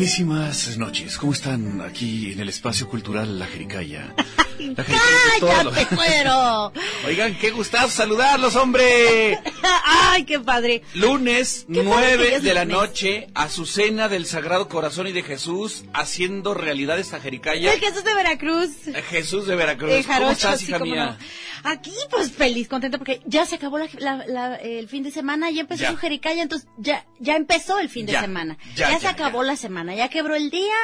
Buenísimas noches. ¿Cómo están aquí en el espacio cultural La Jericaya? La ¡Cállate, cuero! Oigan, qué gustazo saludarlos, hombre. ¡Ay, qué padre! Lunes, Qué padre que nueve es de la lunes. noche, Azucena del Sagrado Corazón y de Jesús, haciendo realidad esta Jericaya. El Jesús de Veracruz. Jesús de Veracruz. ¿Cómo Jarocho, estás, sí, hija cómo mía? no. Aquí, pues feliz, contenta, porque ya se acabó la- la- la- el fin de semana, ya empezó Ya. su jericaya, entonces ya, ya empezó el fin de Ya, semana. ya, se acabó la semana, ya quebró el día,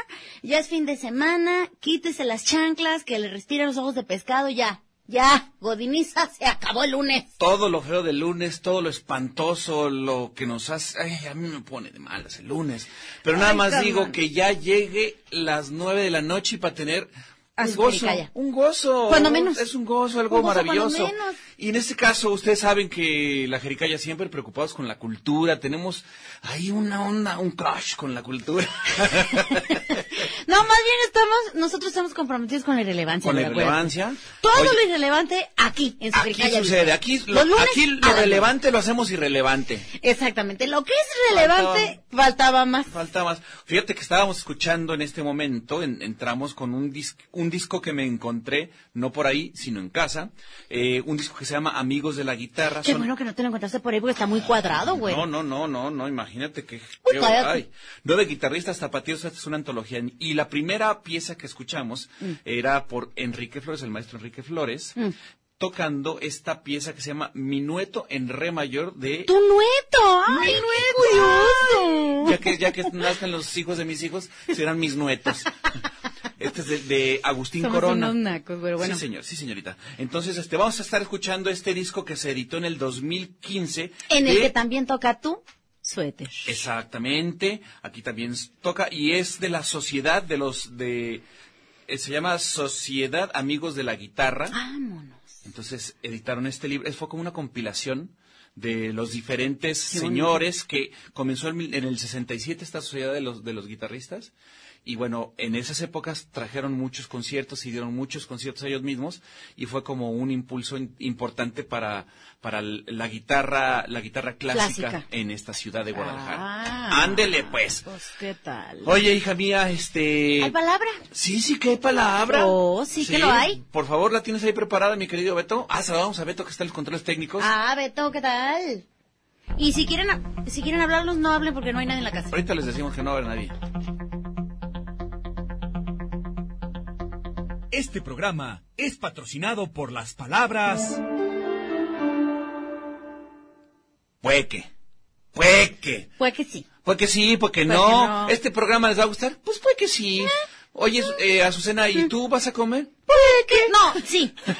ya es fin de semana, quítese las chanclas, que le respira los ojos de pescado, ya, ya, Godiniza, se acabó el lunes. Todo lo feo del lunes, todo lo espantoso, lo que nos hace... Ay, a mí me pone de malas el lunes. Pero nada Ay, más digo que ya llegue las nueve de la noche y para tener un su gozo. Un gozo. Cuando menos. Es un gozo, algo Un gozo cuando maravilloso. menos. Y en este caso, ustedes saben que la Jericaya siempre preocupados con la cultura. Tenemos ahí una onda, un crush con la cultura. No, más bien estamos, nosotros estamos comprometidos con la irrelevancia. con la irrelevancia. Todo Oye, lo irrelevante aquí, en su Aquí jericaya. sucede, aquí lo, Los lunes, aquí lo háganlo. relevante lo hacemos irrelevante. Exactamente. Lo que es relevante, faltaba más. Falta más. Fíjate que estábamos escuchando en este momento, en- entramos con un, dis- un disco que me encontré, no por ahí, sino en casa, eh, un disco que se llama Amigos de la Guitarra. Qué Son- bueno que no te lo encontraste por ahí porque está muy cuadrado, güey. No, no, no, no, no, imagínate que... Uy, ay. Nueve guitarristas tapatíos, esta es una antología. Y la primera pieza que escuchamos Mm. era por Enrique Flores, el maestro Enrique Flores, tocando esta pieza que se llama Minueto en Re mayor de... ¡Tu nueto! ¡Ay, curioso! Ya que, ya que nazcan los hijos de mis hijos, serán mis nuetos. Este es de, de Agustín Somos Corona. unos nacos, pero bueno. Sí, señor, sí, señorita. Entonces, este, vamos a estar escuchando este disco que se editó en el 2015. En el que también toca tu suéter. Exactamente, aquí también toca y es de la sociedad de los de eh, se llama Sociedad Amigos de la Guitarra. Vámonos. Entonces editaron este libro, fue como una compilación de los diferentes señores que comenzó en, mil- en el 67 esta sociedad de los de los guitarristas y bueno, en esas épocas trajeron muchos conciertos y dieron muchos conciertos ellos mismos y fue como un impulso in- importante para para la guitarra la guitarra clásica, Clásica. en esta ciudad de Guadalajara. Ah. Ándele pues. Pues, ¿qué tal? Oye, hija mía, este ¿Hay palabra? Sí, sí que hay palabra. Oh, sí que lo hay. Por favor, ¿la tienes ahí preparada, mi querido Beto? Ah, vamos a Beto, que está en los controles técnicos. Ah, Beto, ¿qué tal? Y si quieren, si quieren hablarlos, no hablen porque no hay nadie en la casa. Ahorita les decimos que no a haber nadie. Este programa es patrocinado por las palabras Pueque. Pueque. Pues que sí. Pues que sí, porque Pues no. que no. ¿Este programa les va a gustar? Pues puede que sí. Oye, eh, Azucena, ¿y tú vas a comer? No, sí.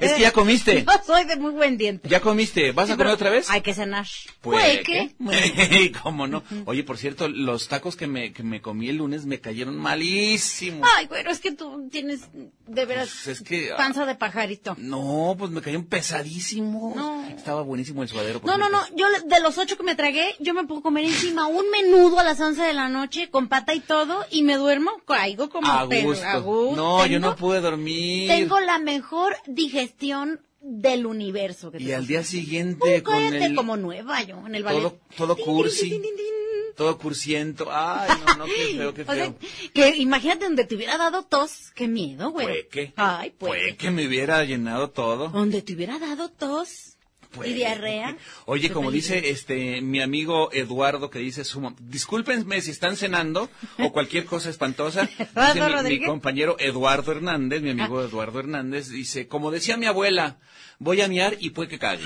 Es que ya comiste. Soy de muy buen diente. ¿Ya comiste? ¿Vas Sí, a comer pero otra vez? Hay que cenar. Pues, ¿qué? ¿qué? ¿Cómo no? Oye, por cierto, los tacos que me, que me comí el lunes me cayeron malísimos. Ay, bueno, es que tú tienes de veras Pues es que- panza de pajarito. No, pues me cayeron pesadísimos. No. Estaba buenísimo el suadero. No, no, no, yo de los ocho que me tragué, yo me puedo comer encima un menudo a las once de la noche con pata y todo y me duermo, caigo como A gusto. a gusto. No, yo no pude dormir. Tengo la mejor digestión del universo. que Y al día siguiente con el... como nueva yo, en el todo, ballet. todo cursi, todo cursiento. Ay, no, no, qué feo, qué O sea, feo. que imagínate donde te hubiera dado tos. Qué miedo, güey. Fue que, Ay, pues. fue que me hubiera llenado todo. Donde te hubiera dado tos Y diarrea. Oye, como peligro. dice este mi amigo Eduardo que dice su discúlpenme si están cenando o cualquier cosa espantosa. Dice mi-. Ah. compañero Eduardo Hernández, mi amigo Eduardo Hernández, dice, como decía mi abuela, voy a miar y puede que cague.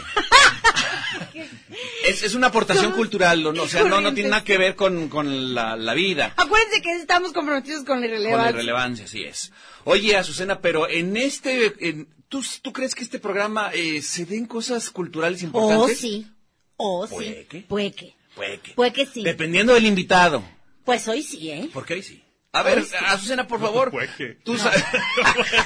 es, es una aportación cultural, ¿no? o sea, no, no tiene nada que ver con, con la, la vida. Acuérdense que estamos comprometidos con la Con la irrelevancia. irrelevancia, así es. Oye, Azucena, pero en este, en- ¿tú, ¿tú crees que este programa eh, se den cosas culturales Oh, importantes? sí. Oh, sí. ¿Puede que? Puede que. Puede que. Puede que sí. Dependiendo del invitado. Pues hoy sí, ¿eh? Porque ahí sí. A ver, Hoy sí. Azucena, por favor. Puede que. Tú sabes.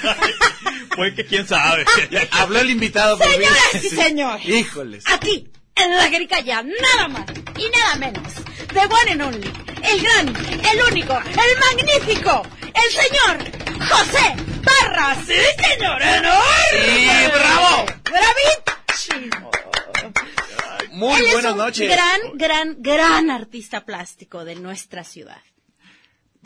Puede que quién sabe. Habló el invitado por Señoras y señores. Híjoles. Aquí, en la Jericaya, nada más y nada menos. The one and only. El gran, el único, el magnífico, el señor José Parra. ¡Sí, señor! ¡Enorme! Sí, bravo. ¡Bravísimo! Muy Él es buenas un noches. gran, gran, gran artista plástico de nuestra ciudad.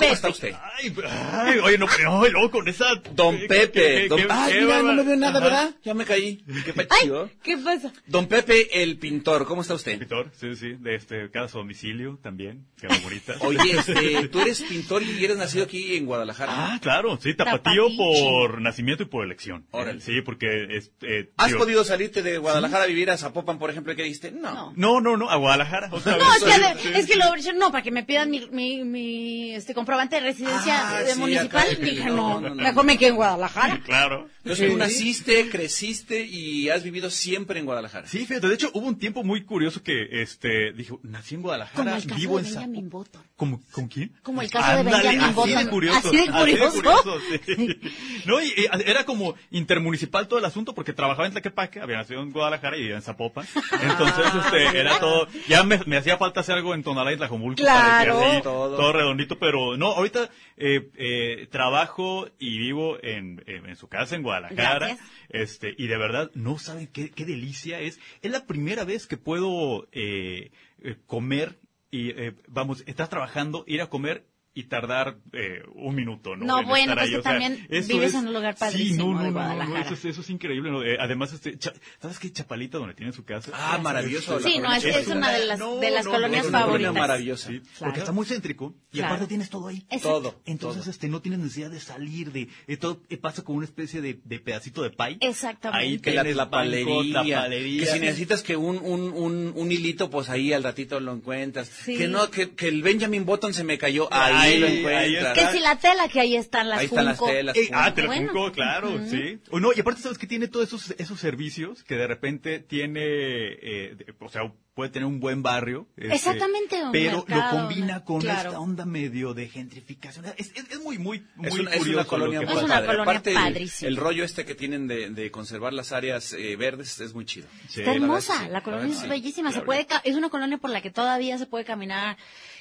¿Cómo está usted? Ay, ay, oye, no, no, luego con esa... Don qué- Pepe. qué- Don- qué- Ay, qué mira, no me veo nada, Ajá. ¿verdad? Ya me caí. Qué ¡Ay! pachido. ¿Qué pasa? Don Pepe, el pintor, ¿cómo está usted? Pintor, sí, sí, de este, cada su domicilio también, que bonita. Oye, este, tú eres pintor y eres nacido aquí en Guadalajara. Ah, claro, sí, tapatío por nacimiento y por elección. Órale. Sí, porque es... eh, ¿Has podido salirte de Guadalajara a vivir a Zapopan, por ejemplo, y qué dijiste? No. No. No, no, a Guadalajara. otra No, vez. es que, Sí, es que lo no, para que me pidan mi, mi, mi este comprobante de residencia Ah, de sí, municipal, acá, dije, no, no, no, no. mejor me quedo en Guadalajara. Claro. Entonces tú naciste, creciste y has vivido siempre en Guadalajara. Sí, fíjate, de hecho hubo un tiempo muy curioso que, este, dije, nací en Guadalajara, Como el caso vivo de en Benjamin Button. ¿Como, ¿Con quién? Como el caso de Benjamin así Button. de curioso. Así de curioso. sí. No, y, y era como intermunicipal todo el asunto porque trabajaba en Tlaquepaque, había nacido en Guadalajara y vivía en Zapopan. Entonces, este, era todo, ya me, me hacía falta hacer algo en Tonalá y Tlajomulco. para que Claro. así, Todo. todo. redondito, pero no, ahorita, eh, eh, trabajo y vivo en, en, en su casa en Guadalajara. Gracias. Este, y de verdad, no saben qué, qué delicia es. Es la primera vez que puedo eh, eh, comer y, eh, vamos, estás trabajando, ir a comer y tardar eh, un minuto, ¿no? No, En bueno, estar pues ahí, que o sea, también eso vives es- en un lugar Sí, padrísimo no, no, de no, no, eso, es- eso es increíble. ¿no? Eh, además, este, Cha- ¿sabes qué? Chapalita, donde tiene su casa. Ah, maravilloso. Sí, la no, es, es una de las, No, de las no, colonias no, es una colonia favoritas. maravillosa. Sí, Claro. porque está muy céntrico y Claro. aparte tienes todo ahí. Exacto. Todo. Entonces, todo. este, no tienes necesidad de salir, de, eh, todo eh, pasa como una especie de, de pedacito de pay. Exactamente. Ahí que la banco, tlapalería. que si necesitas que un, un, un, un hilito, pues ahí al ratito lo encuentras. Sí. Que no, que, que el Benjamin Button se me cayó, Ahí, ahí, lo ahí encuentras. Que si la tela que ahí están las Ahí están las telas. Eh, ah, te Bueno. Claro, sí. O no, y aparte sabes que tiene todos esos, esos servicios que de repente tiene, eh, de- o sea, puede tener un buen barrio. este, Exactamente, un Pero mercado, lo combina con Claro. esta onda medio de gentrificación. Es, es, es muy, muy, muy Es una, es curioso una colonia muy Es una padre. colonia Aparte, el- padrísima. El, rollo este que tienen de, de conservar las áreas eh, verdes es muy chido. Sí. Está hermosa, sí, la colonia verdad es sí. bellísima, se puede, ca- es una colonia por la que todavía se puede caminar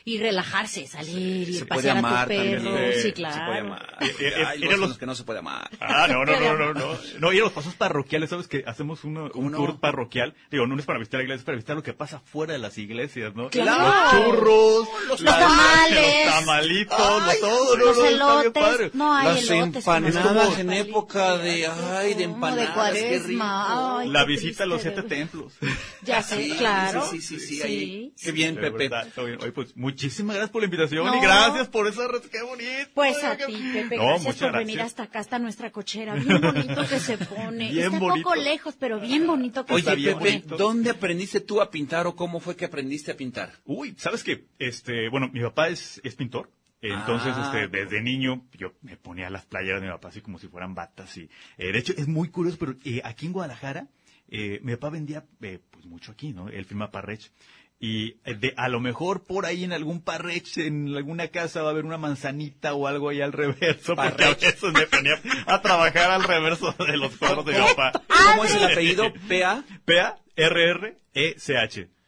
y relajarse, salir puede pasear a tu también. perro, Sí, puede claro. amar. Eh, eh, Hay los, que no se puede amar. Ah, no, no, no, no, no. No, y a los pasos parroquiales, ¿sabes? Que hacemos uno- ¿Cómo un no? tour parroquial. Digo, no es para visitar la iglesia, es para visitar lo que pasa fuera de las iglesias, ¿no? Claro. Los churros, Los tamales. los tamalitos, todo, no, los elotes, padre. no hay Las empanadas en época de, ay, de empanadas, qué rico. La visita a los siete templos. Ya sé, claro. Sí, sí, sí, sí. Qué bien, Pepe. verdad, está bien. Oye, muchísimas gracias por la invitación No. y gracias por esa res- qué bonito. Pues a ti, Pepe, No, gracias por gracias. venir hasta acá, hasta nuestra cochera. Bien bonito que se pone. Bien Está bonito. poco lejos, pero bien bonito que Está se Oye, bien pone. Pepe, bonito. ¿dónde aprendiste tú a pintar o cómo fue que aprendiste a pintar? Uy, ¿sabes qué? Este, bueno, mi papá es, es pintor. Entonces, Ah, este, desde niño, yo me ponía las playeras de mi papá así como si fueran batas. Y, eh, de hecho, es muy curioso, pero eh, aquí en Guadalajara, eh, mi papá vendía eh, pues mucho aquí, ¿no? Él firma Parrech. Y eh, de, a lo mejor por ahí en algún Parrech, en alguna casa va a haber una manzanita o algo ahí al reverso, porque a veces me ponía a trabajar al reverso de los cuadros de mi papá. ¿Cómo es el apellido? PA. P-A-R-R-E-C-H,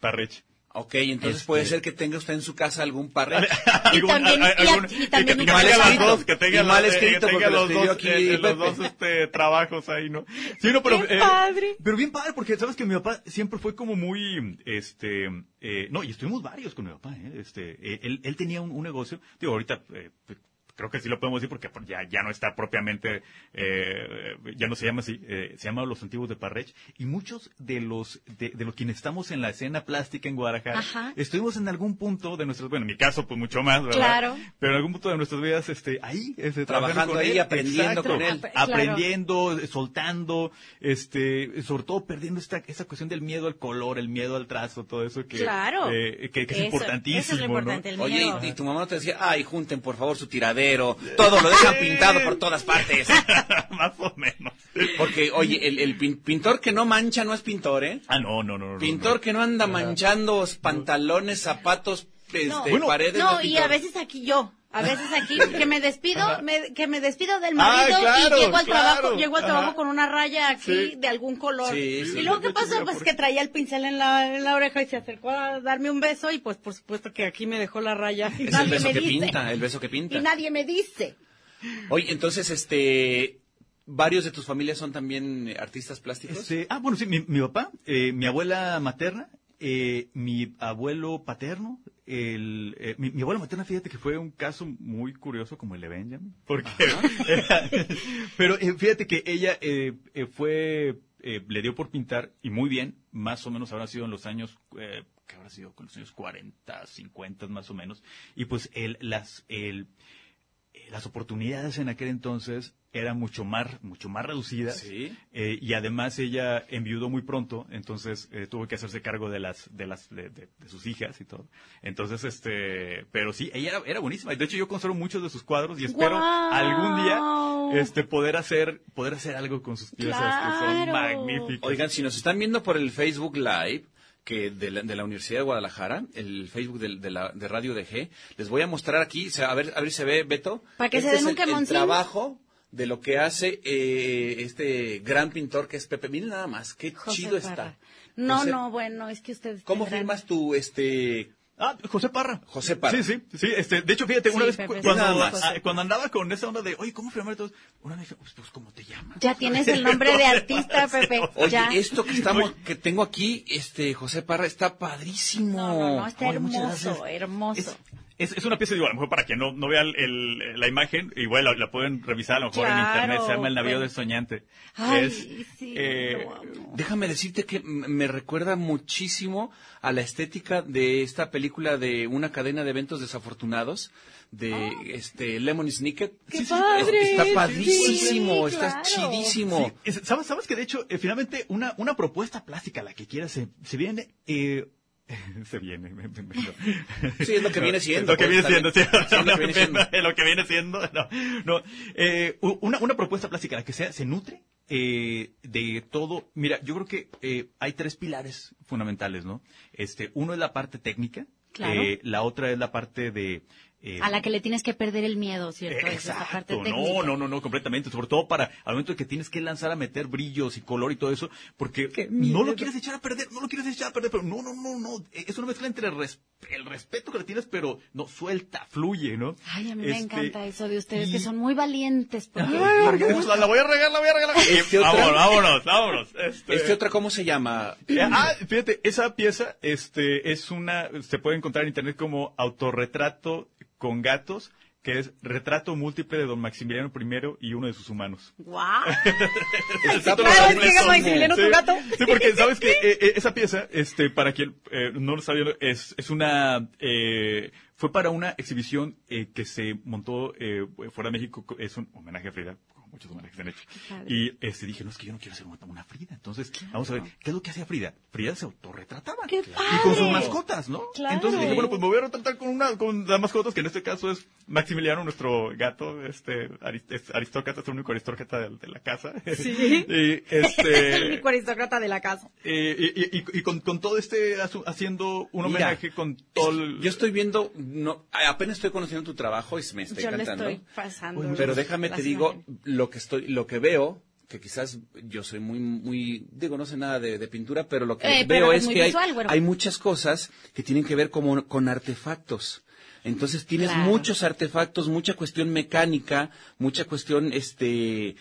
Parrech. Ok, entonces Este- puede ser que tenga usted en su casa algún también- a- y también que mal escrito. dos, que tenga Y mal las- escrito que tenga porque lo los dos, aquí eh, los dos este, trabajos ahí, ¿no? Sí, no, pero, ¡Qué eh, padre! pero bien padre, porque sabes que mi papá siempre fue como muy, este, eh, no, y estuvimos varios con mi papá, ¿eh? Este, eh, él, él tenía un, un negocio, digo, ahorita, eh, creo que sí lo podemos decir porque ya, ya no está propiamente, eh, ya no se llama así, eh, se llama Los Antiguos de Parrech, y muchos de los, de, de los quienes estamos en la escena plástica en Guadalajara, Ajá. estuvimos en algún punto de nuestras, bueno, en mi caso, pues mucho más, ¿verdad? Claro. Pero en algún punto de nuestras vidas, este, ahí, este, Trabajando con ahí, él, aprendiendo con él. Ap- claro. aprendiendo, soltando, este, sobre todo perdiendo esta, esa cuestión del miedo al color, el miedo al trazo, todo eso que, Claro. eh, que, que es Eso- importantísimo, eso es lo importante, ¿no? el Oye, miedo. y, y tu mamá no te decía, ay, junten por favor su todo lo dejan pintado por todas partes. Más o menos. Porque, oye, el, el pin- pintor que no mancha no es pintor, ¿eh? Ah, no, no, no. Pintor no. que no anda manchando pantalones, zapatos, este, No. Bueno, paredes. No, y a veces aquí yo. A veces aquí que me despido, me- que me despido del Ah, marido claro, y llego al claro. trabajo, llego al trabajo Ajá. con una raya aquí Sí. de algún color. Sí, sí. y luego qué pasó, pues por- que traía el pincel en la, en la oreja y se acercó a darme un beso y pues por supuesto que aquí me dejó la raya y Es el nadie beso me que dice. pinta, el beso que pinta. Y nadie me dice. Oye, entonces, este, varios de tus familias son también eh, artistas plásticos. Este, ah, bueno, sí, mi, mi papá, eh, mi abuela materna, eh, mi abuelo paterno, el, eh, mi, mi abuela materna, fíjate que fue un caso muy curioso como el de Benjamin, porque, pero eh, fíjate que ella eh, fue, eh, le dio por pintar y muy bien, más o menos habrá sido en los años, eh, que habrá sido con los años 40, 50 más o menos, y pues el, las, el, eh, las oportunidades en aquel entonces eran mucho más, mucho más reducidas. Sí. Eh, y además ella enviudó muy pronto, entonces eh, tuvo que hacerse cargo de las, de las, de, de- de sus hijas y todo. Entonces, este, pero sí, ella era, era buenísima. De hecho, yo conservo muchos de sus cuadros y espero algún día, este, poder hacer, poder hacer algo con sus piezas que son magníficas. Oigan, si nos están viendo por el Facebook Live, que de la, de la Universidad de Guadalajara, el Facebook del- de, la, de Radio DG, les voy a mostrar aquí, a ver, a ver si se ve, Beto. Para que se Este den un el, el trabajo de lo que hace eh, este gran pintor que es Pepe. Miren nada más, qué José chido Parra. está. No, José- no, bueno, es que ustedes. ¿Cómo tendrán- firmas tu, este, Ah, José Parra. José Parra. Sí, sí, sí. Este, de hecho, fíjate, una Sí, vez Pepe, cuando, ah, cuando andaba con esa onda de, oye, ¿cómo firmar todos? Una vez dije, pues, pues, ¿cómo te llamas? Ya tienes el nombre de artista, Pepe. Oye, ya. esto que estamos, que tengo aquí, este, José Parra, está padrísimo. No, no, no, está Oye, hermoso, hermoso. Es, es, es una pieza, digo, a lo mejor para quien no, no vea el- el- la imagen, igual la, la pueden revisar a lo mejor en internet, se llama El Navío bueno. del Soñante. Ay, Es, sí, eh. Déjame decirte que me recuerda muchísimo a la estética de esta película de una cadena de eventos desafortunados de este Lemon Snicket. ¡Qué Sí, sí, padre! Está padrísimo, sí, está claro. chidísimo. Es- ¿sabes, sabes que de hecho, eh, finalmente, una, una propuesta plástica, la que quieras, se, se viene, eh, se viene, me- me- me- no. Sí, es lo que viene siendo, Lo que viene siendo, sí. Lo que viene siendo. Lo que viene siendo, no. no. Eh, una, una propuesta plástica, la que sea, se nutre eh, de todo. Mira, yo creo que eh, hay tres pilares fundamentales, ¿no? Este, uno es la parte técnica. Claro. eh, la otra es la parte de... eh, A la que le tienes que perder el miedo, ¿cierto? Esa parte Exacto, técnica. no, no, no, no, completamente, sobre todo para al momento de que tienes que lanzar a meter brillos y color y todo eso, porque no lo quieres echar a perder, no lo quieres echar a perder, pero no, no, no, no, es una mezcla entre el, res- el respeto que le tienes, pero no, suelta, fluye, ¿no? Ay, a mí me Este, encanta eso de ustedes, y- que son muy valientes. Porque... Ay, la, la voy a regar, la voy a regar. Este otra- vámonos, vámonos, vámonos. Este, Este otra, ¿cómo se llama? eh, ah, fíjate, esa pieza este, es una, se puede encontrar en internet como autorretrato con gatos, que es retrato múltiple de don Maximiliano I y uno de sus humanos. ¡Guau! Título claro, que Maximiliano, tu Sí, gato. Sí, porque sabes que eh, eh, esa pieza, este, para quien eh, no lo sabía, es, es una, eh, fue para una exhibición eh, que se montó eh, fuera de México, es un homenaje a Frida, muchos homenajes se han hecho. padre. Y este, dije, no, es que yo no quiero hacer una, una Frida. Entonces, vamos a ver, ¿qué es lo que hacía Frida? Frida se autorretrataba. ¡Qué Y con sus padre! mascotas, ¿no? Claro. Entonces dije, bueno, pues me voy a retratar con una, con las mascotas, que en este caso es Maximiliano, nuestro gato, este, arist- es aristócrata, es el único aristócrata de, de la casa. Sí. y, El este, único aristócrata de la casa. y, y- y con, con todo este, haciendo un Mira, homenaje con todo el... Yo estoy viendo, no, apenas estoy conociendo tu trabajo y me está Yo le encantando. estoy pasando. Pero déjame te digo imágenes. Lo que estoy, lo que veo, que quizás yo soy muy, muy, digo, no sé nada de, de pintura, pero lo que Eh, veo es que hay, muchas cosas que tienen que ver como, con artefactos. Entonces tienes Claro. muchos artefactos, mucha cuestión mecánica, mucha cuestión, este,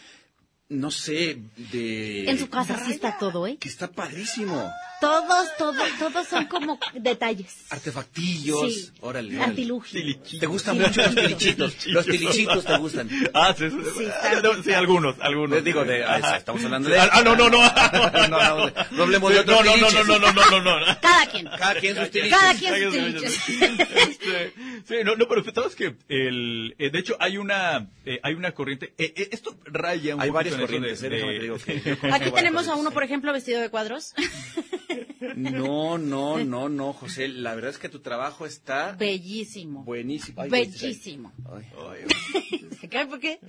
no sé, de... En su casa sí está todo, ¿eh? Que está padrísimo. Todos, todos, todos son como detalles. Artefactillos, Sí. órale, órale. Artilugio. ¿Te gustan mucho los tilichitos? Los tilichitos te gustan. Ah, sí, sí, Sí, ah, algunos, algunos. Les digo, de, ah, estamos hablando de... Ah, no, no, no. no, no, no, no hablemos de otros no, no, no, no, no, no, no, no, no. Cada quien. Cada quien sus tiliches. Cada quien sus tiliches. Sí, no, no, pero sabes que el, eh, de hecho hay una, eh, hay una corriente. eh, eh, esto raya un Hay varias corrientes, de- de- digo que Aquí tenemos a uno, por ejemplo, vestido de cuadros. No, no, no, no, José. La verdad es que tu trabajo está Bellísimo. buenísimo. Ay, Bellísimo. ay, Ay, ¿Qué? ¿Por qué?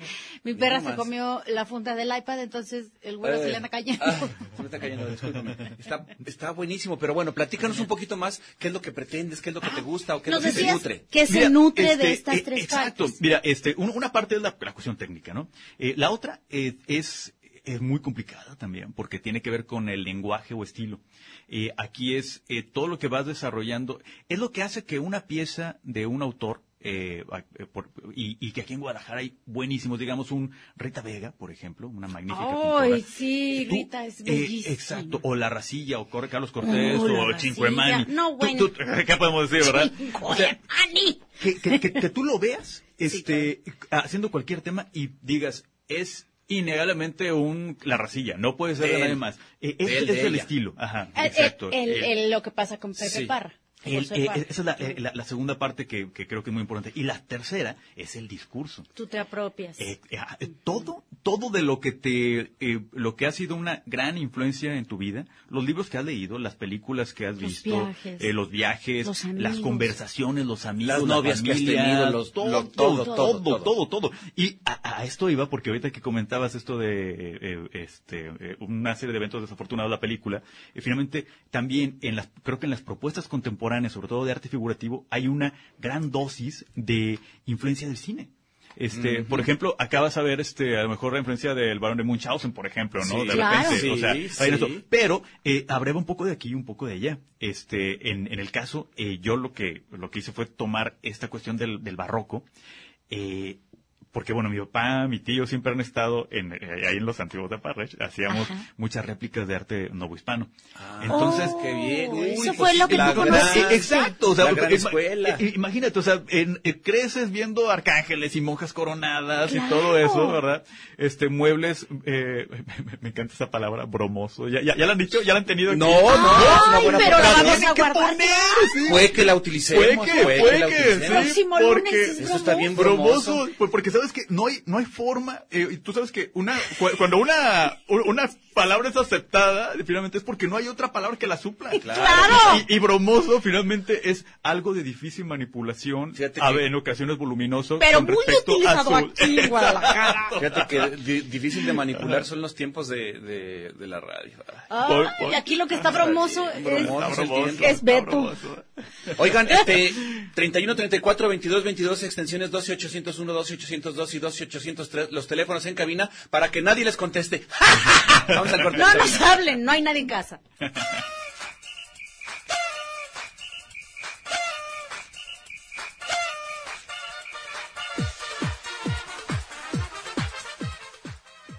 Mi perra no se comió la funda del iPad, entonces el güero se le anda cayendo. Ah, se me está cayendo, discúlpame. Está, está buenísimo, pero bueno, platícanos un poquito más qué es lo que pretendes, qué es lo que te gusta o qué es lo que te nutre. que se Mira, nutre este, de estas eh, tres exacto. partes. Mira, este, un- una parte es la, la cuestión técnica, ¿no? Eh, la otra eh, es, es muy complicada también, porque tiene que ver con el lenguaje o estilo. Eh, aquí es eh, todo lo que vas desarrollando, es lo que hace que una pieza de un autor eh, eh, por- y, y que aquí en Guadalajara hay buenísimos, digamos, un Rita Vega, por ejemplo, una magnífica Ay, pintora. sí, Tú, Rita es eh, bellísima. exacto, o La Racilla, o Corre Carlos Cortés, Oh, La o Racilla. Chincuemani. No, bueno. tú- ¿Qué podemos decir, verdad? O sea, que, que- que- que tú lo veas este, haciendo cualquier tema y digas, es innegablemente un la racilla, no puede ser de, nadie más. Eh, es De él, es de el estilo, ajá, El- exacto. el- El- el- lo que pasa con Pepe Sí. Parra. El- eh, esa es la, eh, la- la segunda parte que, que creo que es muy importante. Y la tercera es el discurso. Tú te apropias. Eh, eh, ah, eh, todo, todo de lo que te, eh, lo que ha sido una gran influencia en tu vida, los libros que has leído, las películas que has Los visto, viajes. eh, los viajes, Los las conversaciones, los amigos, Las la novias que has familia, tenido, los- todo, lo- todo, todo, todo, todo, todo, todo. Y a, a esto iba porque ahorita que comentabas esto de este, eh, una serie de eventos desafortunados de la película, eh, finalmente también en las, creo que en las propuestas contemporáneas, sobre todo de arte figurativo, hay una gran dosis de influencia del cine. Este, por ejemplo, acabas de ver este, a lo mejor la influencia del barón de Munchausen, por ejemplo, ¿no? Sí, de claro. repente, o sea, Sí, sí. Pero, eh, abreva un poco de aquí y un poco de allá. Este, en, en el caso, eh, yo lo que, lo que hice fue tomar esta cuestión del, del barroco, eh, porque bueno, mi papá, mi tío siempre han estado en, eh, ahí en los antiguos de Parrech, hacíamos Ajá. muchas réplicas de arte novohispano. Ah, Entonces, qué bien. Oh, Uy, eso pues fue lo sí, que la tú gran- conociste. Exacto, o sea, La gran escuela. eh, imagínate, o sea, en- eh, creces viendo arcángeles y monjas coronadas y todo eso, ¿verdad? Este, muebles, eh, me, me encanta esa palabra, bromoso. ¿Ya, ya, ya la han dicho? ¿Ya la han tenido? aquí? No, no, es una Ay, buena pero la vamos a que guardar. poner, sí. Puede que la utilicemos. Puede que, puede la que, utilicemos. sí, Próximo lunes porque es Eso está bien bromoso, bromoso. pues porque sabes que no hay, no hay forma, eh, y tú sabes que una, cu- cuando una, una palabra es aceptada, finalmente es porque no hay otra palabra que la supla. ¡Claro! Y, y bromoso finalmente es algo de difícil manipulación, Fíjate a en ocasiones voluminoso. Pero con muy respecto a utilizado su- aquí en Guadalajara. Fíjate que di- difícil de manipular son los tiempos de, de, de la radio. Por- aquí lo que está bromoso es, bien, Está bromoso. bromoso, es Beto. bromoso. Oigan, este, 31, 34, 22, 22, extensiones 12, 801, 12, 802 y 12, 803, los teléfonos en cabina para que nadie les conteste. Vamos al corte. No nos hablen, no hay nadie en casa.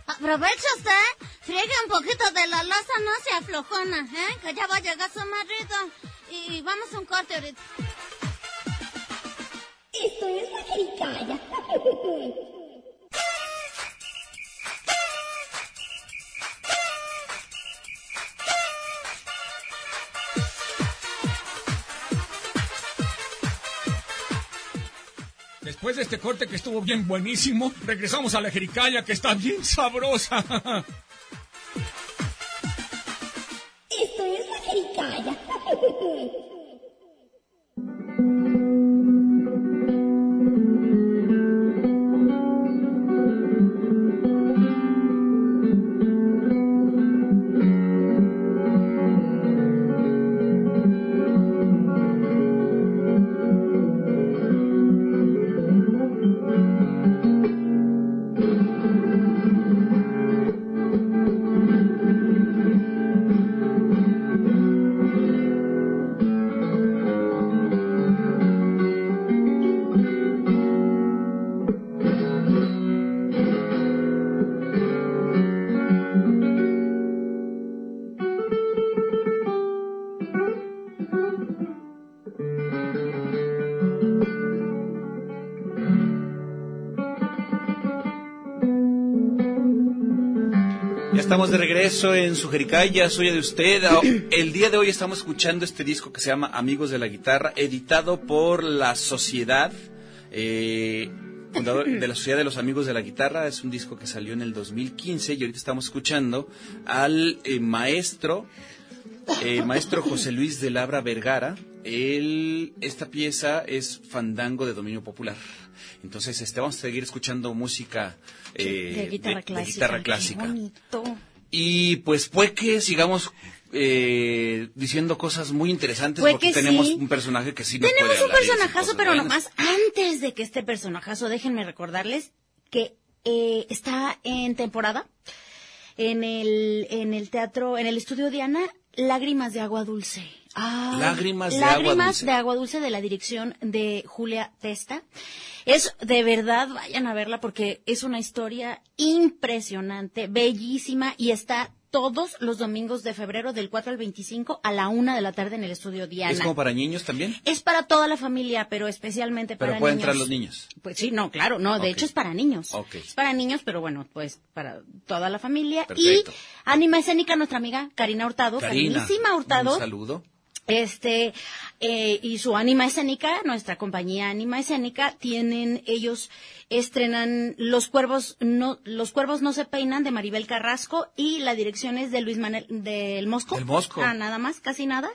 Aprovecha usted, friegue un poquito de la loza, no se aflojona, ¿eh? Que ya va a llegar su marido. Y vamos a un corte ahorita. Esto es la jericaya. Después de este corte que estuvo bien buenísimo, regresamos a la jericaya que está bien sabrosa. Estamos de regreso en su Jericaya, suya de usted. Ah, El día de hoy estamos escuchando este disco que se llama Amigos de la Guitarra, editado por la Sociedad, eh, fundador de la Sociedad de los Amigos de la Guitarra. Es un disco que salió en el 2015 y ahorita estamos escuchando al eh, maestro, eh, maestro José Luis de Labra Vergara. Él, esta pieza es fandango de dominio popular. Entonces, este, vamos a seguir escuchando música eh, de guitarra de clásica. guitarra Qué clásica. bonito. Y pues puede que sigamos eh, diciendo cosas muy interesantes Puede porque que tenemos sí. un personaje que sí nos Tenemos puede un personajazo, pero buenas. nomás antes de que este personajazo, déjenme recordarles que eh, está en temporada en el, en el teatro, en el estudio Diana, Lágrimas de Agua Dulce. Ah, Lágrimas de Agua Lágrimas Dulce. de Agua Dulce de la dirección de Julia Testa. Es de verdad, vayan a verla porque es una historia impresionante, bellísima y está todos los domingos de febrero del 4 al 25 a la 1 de la tarde en el estudio Diana. ¿Es como para niños también? Es para toda la familia, pero especialmente Pero para pueden niños. entrar los niños. Pues sí, no, claro, no, de hecho es para niños. Ok. Es para niños, pero bueno, pues para toda la familia. Perfecto. Y Anima Escénica, nuestra amiga Karina Hurtado, Karina, Karinísima Hurtado, un saludo. Este, eh, y su Anima Escénica, nuestra compañía Anima Escénica, tienen, ellos estrenan Los Cuervos no, Los Cuervos no se peinan de Maribel Carrasco y la dirección es de Luis Manuel del Mosco. Del Mosco. Ah, nada más, casi nada.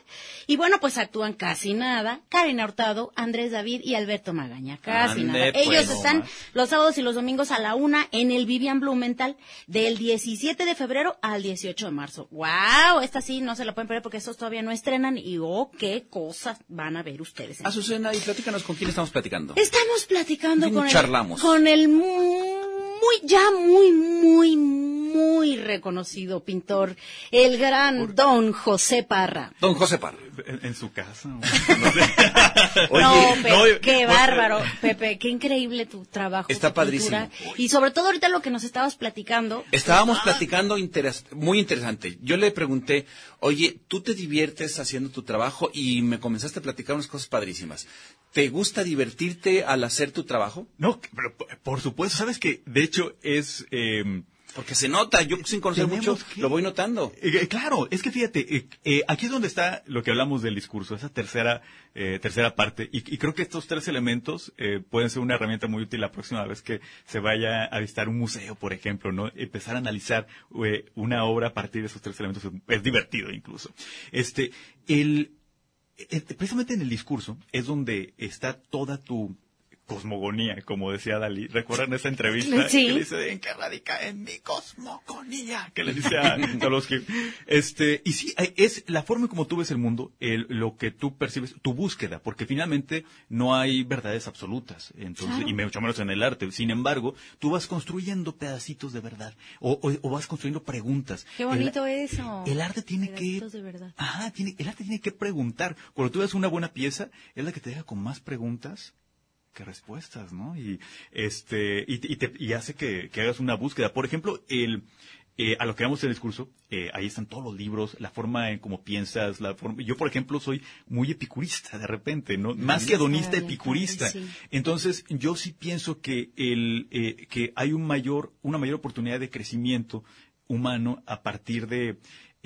Y bueno, pues actúan casi nada. Karina Hurtado, Andrés David y Alberto Magaña. Casi Ande, nada. pues, Ellos no están los sábados y los domingos a la una en el Vivian Blumenthal del 17 de febrero al 18 de marzo. ¡Wow! Esta sí no se la pueden perder porque estos todavía no estrenan y oh, qué cosas van a ver ustedes. en Azucena, y platícanos con quién estamos platicando. Estamos platicando con el, charlamos. con el muy, ya muy, muy, muy reconocido pintor, el gran Don José Parra. Don José Parra. En, en su casa. No sé. no, Pepe, no, qué no, bárbaro, Pepe, qué increíble tu trabajo. Está tu padrísimo. pintura. Y sobre todo ahorita lo que nos estabas platicando. Estábamos platicando interes- muy interesante. Yo le pregunté, oye, ¿tú te diviertes haciendo tu trabajo? Y me comenzaste a platicar unas cosas padrísimas. ¿Te gusta divertirte al hacer tu trabajo? No, pero por supuesto, sabes que de hecho es... eh, Porque se nota, yo sin conocer mucho que- lo voy notando. Eh, eh, claro, es que fíjate, eh, eh, aquí es donde está lo que hablamos del discurso, esa tercera tercera parte, y, y creo que estos tres elementos eh, pueden ser una herramienta muy útil la próxima vez que se vaya a visitar un museo, por ejemplo, no, empezar a analizar una obra a partir de esos tres elementos es, divertido incluso. Este, el precisamente en el discurso es donde está toda tu cosmogonía, como decía Dalí. ¿Recuerdan esa entrevista? Sí. Que le dice, ¿en qué radica? En mi cosmogonía. Que le dice a Tolosky. Este, y sí, es la forma como tú ves el mundo, el- lo que tú percibes, tu búsqueda, porque finalmente no hay verdades absolutas. Entonces, y mucho menos en el arte. Sin embargo, tú vas construyendo pedacitos de verdad. O, o- o vas construyendo preguntas. Qué El- bonito eso. el arte tiene que... Pedacitos de verdad. Ajá, tiene, el arte tiene que preguntar. Cuando tú ves una buena pieza, es la que te deja con más preguntas respuestas, ¿no? Y este y, y, te- y hace que, que hagas una búsqueda. Por ejemplo, el eh, a lo que vamos en el discurso, eh, ahí están todos los libros, la forma en cómo piensas, la forma. Yo, por ejemplo, soy muy epicurista de repente, ¿no? Más que hedonista, epicurista. sí. Entonces, yo sí pienso que el eh, que hay un mayor una mayor oportunidad de crecimiento humano a partir de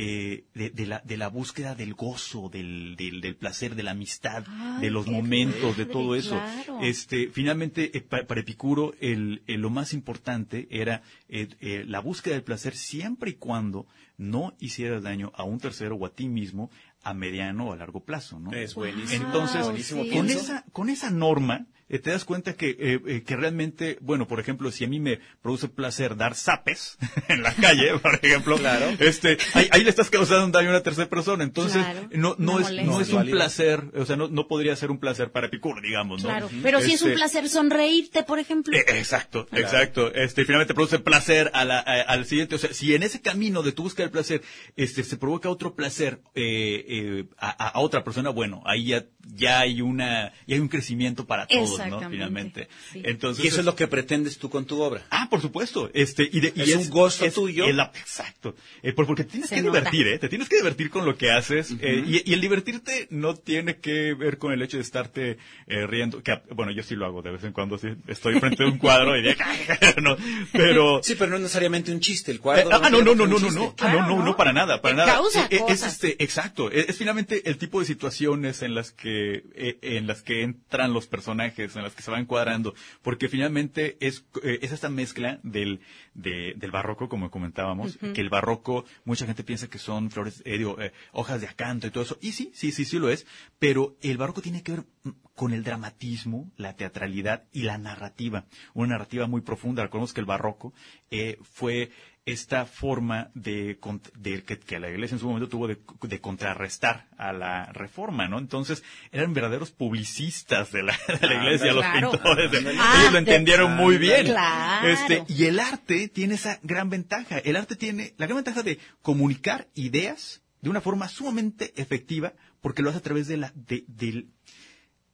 eh, de, de la, de la búsqueda del gozo, del, del, del placer, de la amistad, Ay, de los momentos, de todo eso. claro. Este, finalmente, eh, pa- para, Epicuro, el, el- lo más importante era eh, eh, la búsqueda del placer siempre y cuando no hicieras daño a un tercero o a ti mismo a mediano o a largo plazo, ¿no? Es buenísimo. Entonces, buenísimo sí. con esa, con esa norma, eh, te das cuenta que, eh, eh, que realmente, bueno, por ejemplo, si a mí me produce placer dar zapes en la calle, por ejemplo, Claro. este, ahí, ahí le estás causando daño a una tercera persona. Entonces, Claro, no, no es, no es un placer, o sea, no, no podría ser un placer para Epicuro, digamos, ¿no? Claro, pero sí es un Este, placer sonreírte, por ejemplo. eh, Exacto, exacto. Este, finalmente produce placer a la- a- al siguiente. O sea, si en ese camino de tu búsqueda del placer, este, se provoca otro placer eh, eh, a, a- a otra persona, bueno, ahí ya, ya hay una, ya hay un crecimiento para todos, ¿no? Finalmente. sí. Entonces, Y eso es lo que pretendes tú con tu obra. Ah, por supuesto. Este, y de- y Es un gozo tuyo. exacto. Eh, por- porque tienes Se que nota. divertir, ¿eh? Te tienes que divertir con lo que haces. eh, y, y el divertirte no tiene que ver con el hecho de estarte eh, riendo. Que, bueno, yo sí lo hago de vez en cuando. Sí, estoy frente a un cuadro y de, no, pero... Sí, pero no es necesariamente un chiste. El Eh, cuadro. ah, no, no, no, no, no, no, Claro, no, no, ¿no? no, para nada, para nada. causa Eh, eh, es este, exacto, es, es finalmente el tipo de situaciones en las que, eh, en las que entran los personajes, en las que se van cuadrando, porque finalmente es, eh, es esta mezcla del, de- del barroco, como comentábamos, que el barroco, mucha gente piensa que son flores, eh, digo, eh, hojas de acanto y todo eso, y sí, sí, sí, sí lo es, pero el barroco tiene que ver mm, con el dramatismo, la teatralidad y la narrativa, una narrativa muy profunda. Recordemos que el barroco eh, fue esta forma de, de que, que la iglesia en su momento tuvo de, de contrarrestar a la reforma, ¿no? Entonces eran verdaderos publicistas de la, de la iglesia, los Claro. pintores. de- Ah, ellos lo entendieron muy bien. Claro. Este, y el arte tiene esa gran ventaja. El arte tiene la gran ventaja de comunicar ideas de una forma sumamente efectiva porque lo hace a través de la, de, del-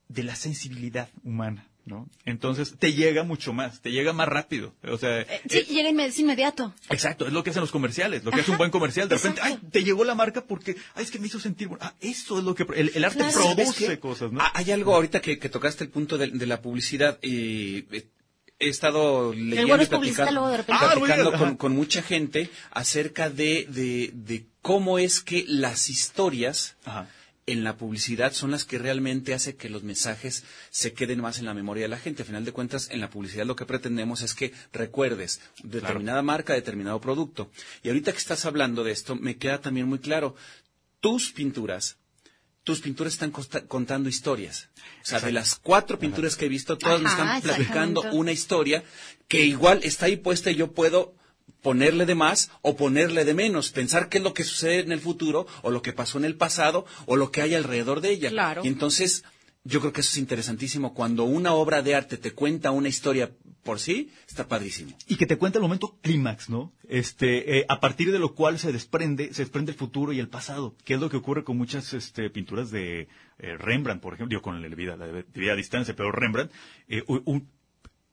de la sensibilidad humana, ¿no? Entonces te llega mucho más, te llega más rápido. O sea, Eh, Sí, llega inme- es inmediato. Exacto, es lo que hacen los comerciales, lo que hace un buen comercial. De repente, ay, te llegó la marca porque, ay, es que me hizo sentir, bueno. ah, eso es lo que, el, el arte Claro. ¿Sabes produce cosas, ¿no? Ah, Hay algo ahorita que, que tocaste el punto de, de la publicidad y eh, he estado leyendo bueno y platicando, luego de Ah, platicando digas, con, mucha gente acerca de, de, de cómo es que las historias Ajá. En la publicidad son las que realmente hace que los mensajes se queden más en la memoria de la gente. A final de cuentas, en la publicidad lo que pretendemos es que recuerdes determinada marca, determinado producto. Y ahorita que estás hablando de esto, me queda también muy claro, tus pinturas, tus pinturas están costa- contando historias. O sea, de las cuatro pinturas que he visto, todas me Ajá, están platicando una historia que igual está ahí puesta y yo puedo ponerle de más o ponerle de menos, pensar qué es lo que sucede en el futuro o lo que pasó en el pasado o lo que hay alrededor de ella. Claro. Y entonces, yo creo que eso es interesantísimo. Cuando una obra de arte te cuenta una historia por sí, está padrísimo. Y que te cuenta el momento clímax, ¿no? Este, eh, a partir de lo cual se desprende, se desprende el futuro y el pasado, que es lo que ocurre con muchas este, pinturas de eh, Rembrandt, por ejemplo, digo, con la vida, la vida a distancia, pero Rembrandt, eh, un- un-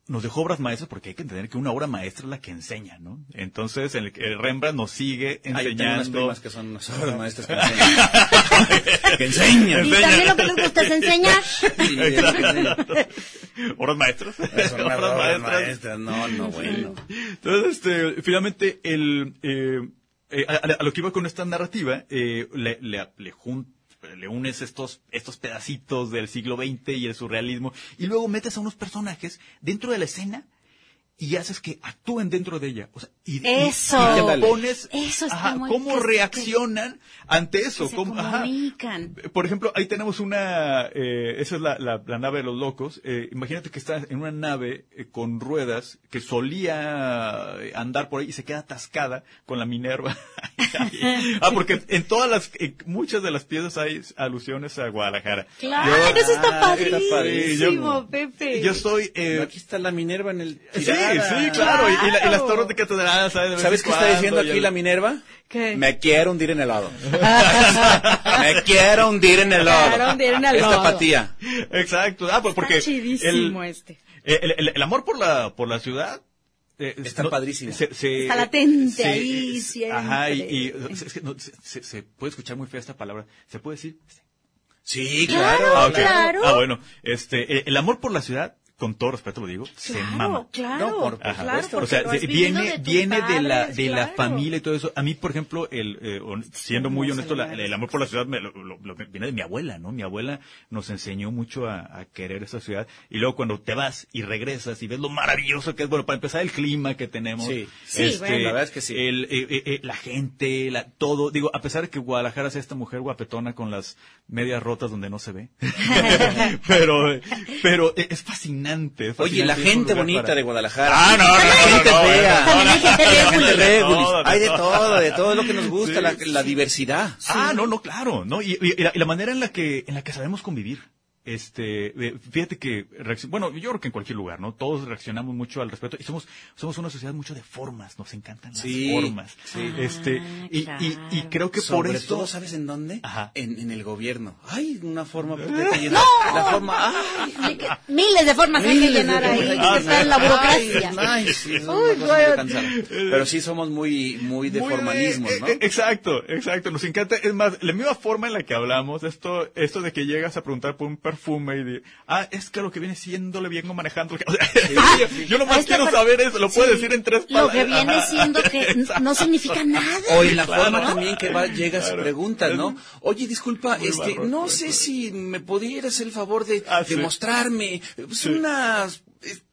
nos dejó obras maestras porque hay que entender que una obra maestra es la que enseña, ¿no? Entonces, el, el Rembrandt nos sigue Hay tengo unas enseñando. primas que son unas obras maestras que enseñan. que enseñan. Y también lo que les gusta es enseñar. Sí, obras maestras. Son obras maestras. No, no, bueno. Entonces, este, finalmente, el, eh, eh, a, a lo que iba con esta narrativa, eh, le, le, le jun- le unes estos, estos pedacitos del siglo XX y el surrealismo, y luego metes a unos personajes dentro de la escena y haces que actúen dentro de ella. O sea, y, y- Eso. y te Ándale. pones Eso está ajá, muy- cómo que- que- reaccionan ante eso. Que se cómo- ajá. comunican. Por ejemplo, ahí tenemos una, eh, esa es la, la- la nave de los locos. Eh, imagínate que estás en una nave eh, con ruedas que solía andar por ahí y se queda atascada con la Minerva. ah, porque en todas las, en muchas de las piezas hay alusiones a Guadalajara. Claro, Yo- eso está Ah, está padrísimo, yo- Pepe. Yo soy, eh, Aquí está la Minerva en el. sí. Sí, claro, y, y la- y las torres de catedral, ¿sabes? ¿Sabes qué está diciendo aquí el- la Minerva? ¿Qué? Me quiero hundir en el lodo. Me quiero hundir en el lodo. Quiero hundir en el Esta lodo. patía. Exacto, ah, pues porque Está chidísimo el, este. el, el- el amor por la, por la ciudad eh, Está padrísimo. se- se- Está latente se- ahí siempre. Ajá, y, y, es que no, se, se- se puede escuchar muy fea esta palabra. ¿Se puede decir? Sí, Claro, claro. Ah, claro. Ah, bueno. Este, eh, el amor por la ciudad, con todo respeto lo digo, se mama. Claro, claro. No, por- por Ajá. claro, porque o sea, de- viene, de viene de la, de la claro. familia y todo eso. A mí, por ejemplo, el, eh, siendo muy honesto, la- el amor por la ciudad me lo- lo- lo- viene de mi abuela, ¿no? Mi abuela nos enseñó mucho a, a querer esa ciudad. Y luego cuando te vas y regresas y ves lo maravilloso que es, bueno, para empezar el clima que tenemos. Sí. Sí, bueno. La verdad es que sí. El, eh, eh, eh, la gente, la, todo. Digo, a pesar de que Guadalajara sea esta mujer guapetona con las medias rotas donde no se ve. pero, pero es fascinante. Oye, la gente bonita para- de Guadalajara. Ah, no, no, La no, gente no, fea. Hay de todo, de todo. todo, de todo lo que nos gusta, Sí, la, la diversidad. Ah, no, no, claro, ¿no? Y, y- y la, y la manera en la que, en la que sabemos convivir. Este, fíjate que, bueno, yo creo que en cualquier lugar, ¿no? Todos reaccionamos mucho al respeto y somos, somos una sociedad mucho de formas, nos encantan las Sí, formas. sí. Este, y, y, y creo que por esto, todo, ¿sabes en dónde? Ajá. En, en el gobierno. Ay, una forma de llenar. La forma, ay, Miles de formas hay que llenar ahí. que que está en la burocracia. Ay, ay, sí, es Uy, bueno. Pero sí somos muy, muy de Muy formalismo, de- ¿no? eh, Exacto, exacto. Nos encanta. Es más, la misma forma en la que hablamos, esto, esto de que llegas a preguntar por un perfume y de, ah, es que lo que viene siendo le vengo manejando. O sea, yo, yo nomás quiero saber eso, lo puedes Sí, decir en tres Lo palabras. que viene siendo que no significa nada. O en la Claro. forma también que va, llegas y Claro. preguntas, ¿no? Oye, disculpa, Muy este, no sé si me pudieras el favor de, Ah, de sí. mostrarme pues, Sí. unas...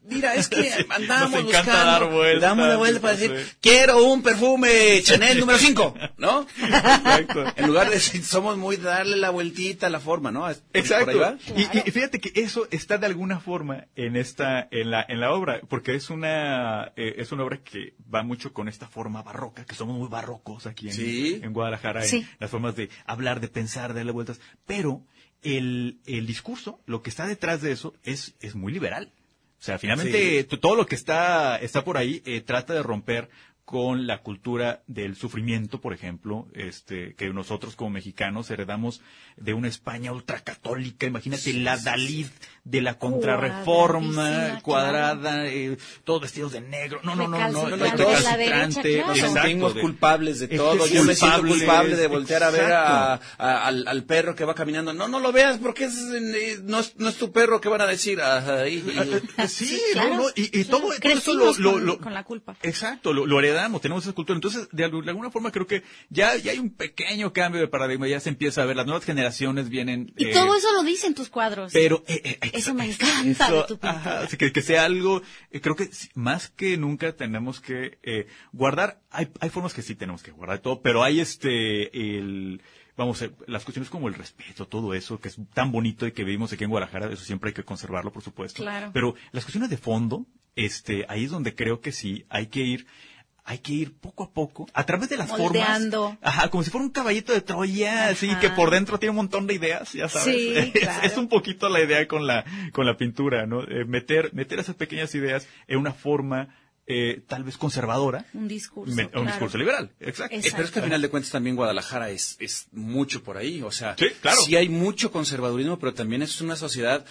Mira, es que Sí, andamos nos encanta buscando, dar vueltas, damos la vuelta para sí. decir, quiero un perfume Chanel número 5, ¿no? Exacto. En lugar de decir, somos muy de darle la vueltita a la forma, ¿no? ¿Por ahí Exacto. Y, y- fíjate que eso está de alguna forma en esta, en la, en la obra, porque es una, eh, es una obra que va mucho con esta forma barroca, que somos muy barrocos aquí en, Sí. en Guadalajara, en las formas de hablar, de pensar, de darle vueltas, pero el, el discurso, lo que está detrás de eso, es, es muy liberal. O sea, finalmente todo lo que está, está por ahí eh, trata de romper con la cultura del sufrimiento, por ejemplo, este, que nosotros como mexicanos heredamos de una España ultracatólica. Imagínate la Dalí de la contrarreforma, cuadrada, eh, todos vestidos de negro. No, no, no, no, Recalcitrante, Nos sentimos de- culpables de Es que todo. sí, Yo me siento culpable de voltear a ver a, exacto. a- al, al perro que va caminando. No, no lo veas porque es, eh, no, es, no es tu perro que van a decir. Ajá, y- y- Sí, claro, no, no, y, y todo, todo eso lo- con la culpa. Exacto, lo, lo heredamos, tenemos esa cultura. Entonces, de, algu- de alguna forma creo que ya, ya hay un pequeño cambio de paradigma, ya se empieza a ver, las nuevas generaciones vienen... Y eh, todo eso lo dicen tus cuadros. Pero eh, eh, Eso me encanta de tu pintura. ajá, así que, que sea algo, creo que más que nunca tenemos que eh, guardar, hay, hay formas que sí tenemos que guardar todo, pero hay este, el, vamos, las cuestiones como el respeto, todo eso, que es tan bonito y que vivimos aquí en Guadalajara, eso siempre hay que conservarlo, por supuesto. Claro. Pero las cuestiones de fondo, este, ahí es donde creo que sí hay que ir hay que ir poco a poco, a través de las Moldeando. formas. Ajá, como si fuera un caballito de Troya, así Ajá. que por dentro tiene un montón de ideas, ya sabes. Sí, Es- claro. es, un poquito la idea con la, con la pintura, ¿no? Eh, meter, meter esas pequeñas ideas en una forma, eh, tal vez conservadora, Un discurso. me- un claro. discurso liberal. Exacto. Exacto. Eh, Pero es que al final de cuentas también Guadalajara es, es mucho por ahí, o sea, Sí, claro. sí hay mucho conservadurismo, pero también es una sociedad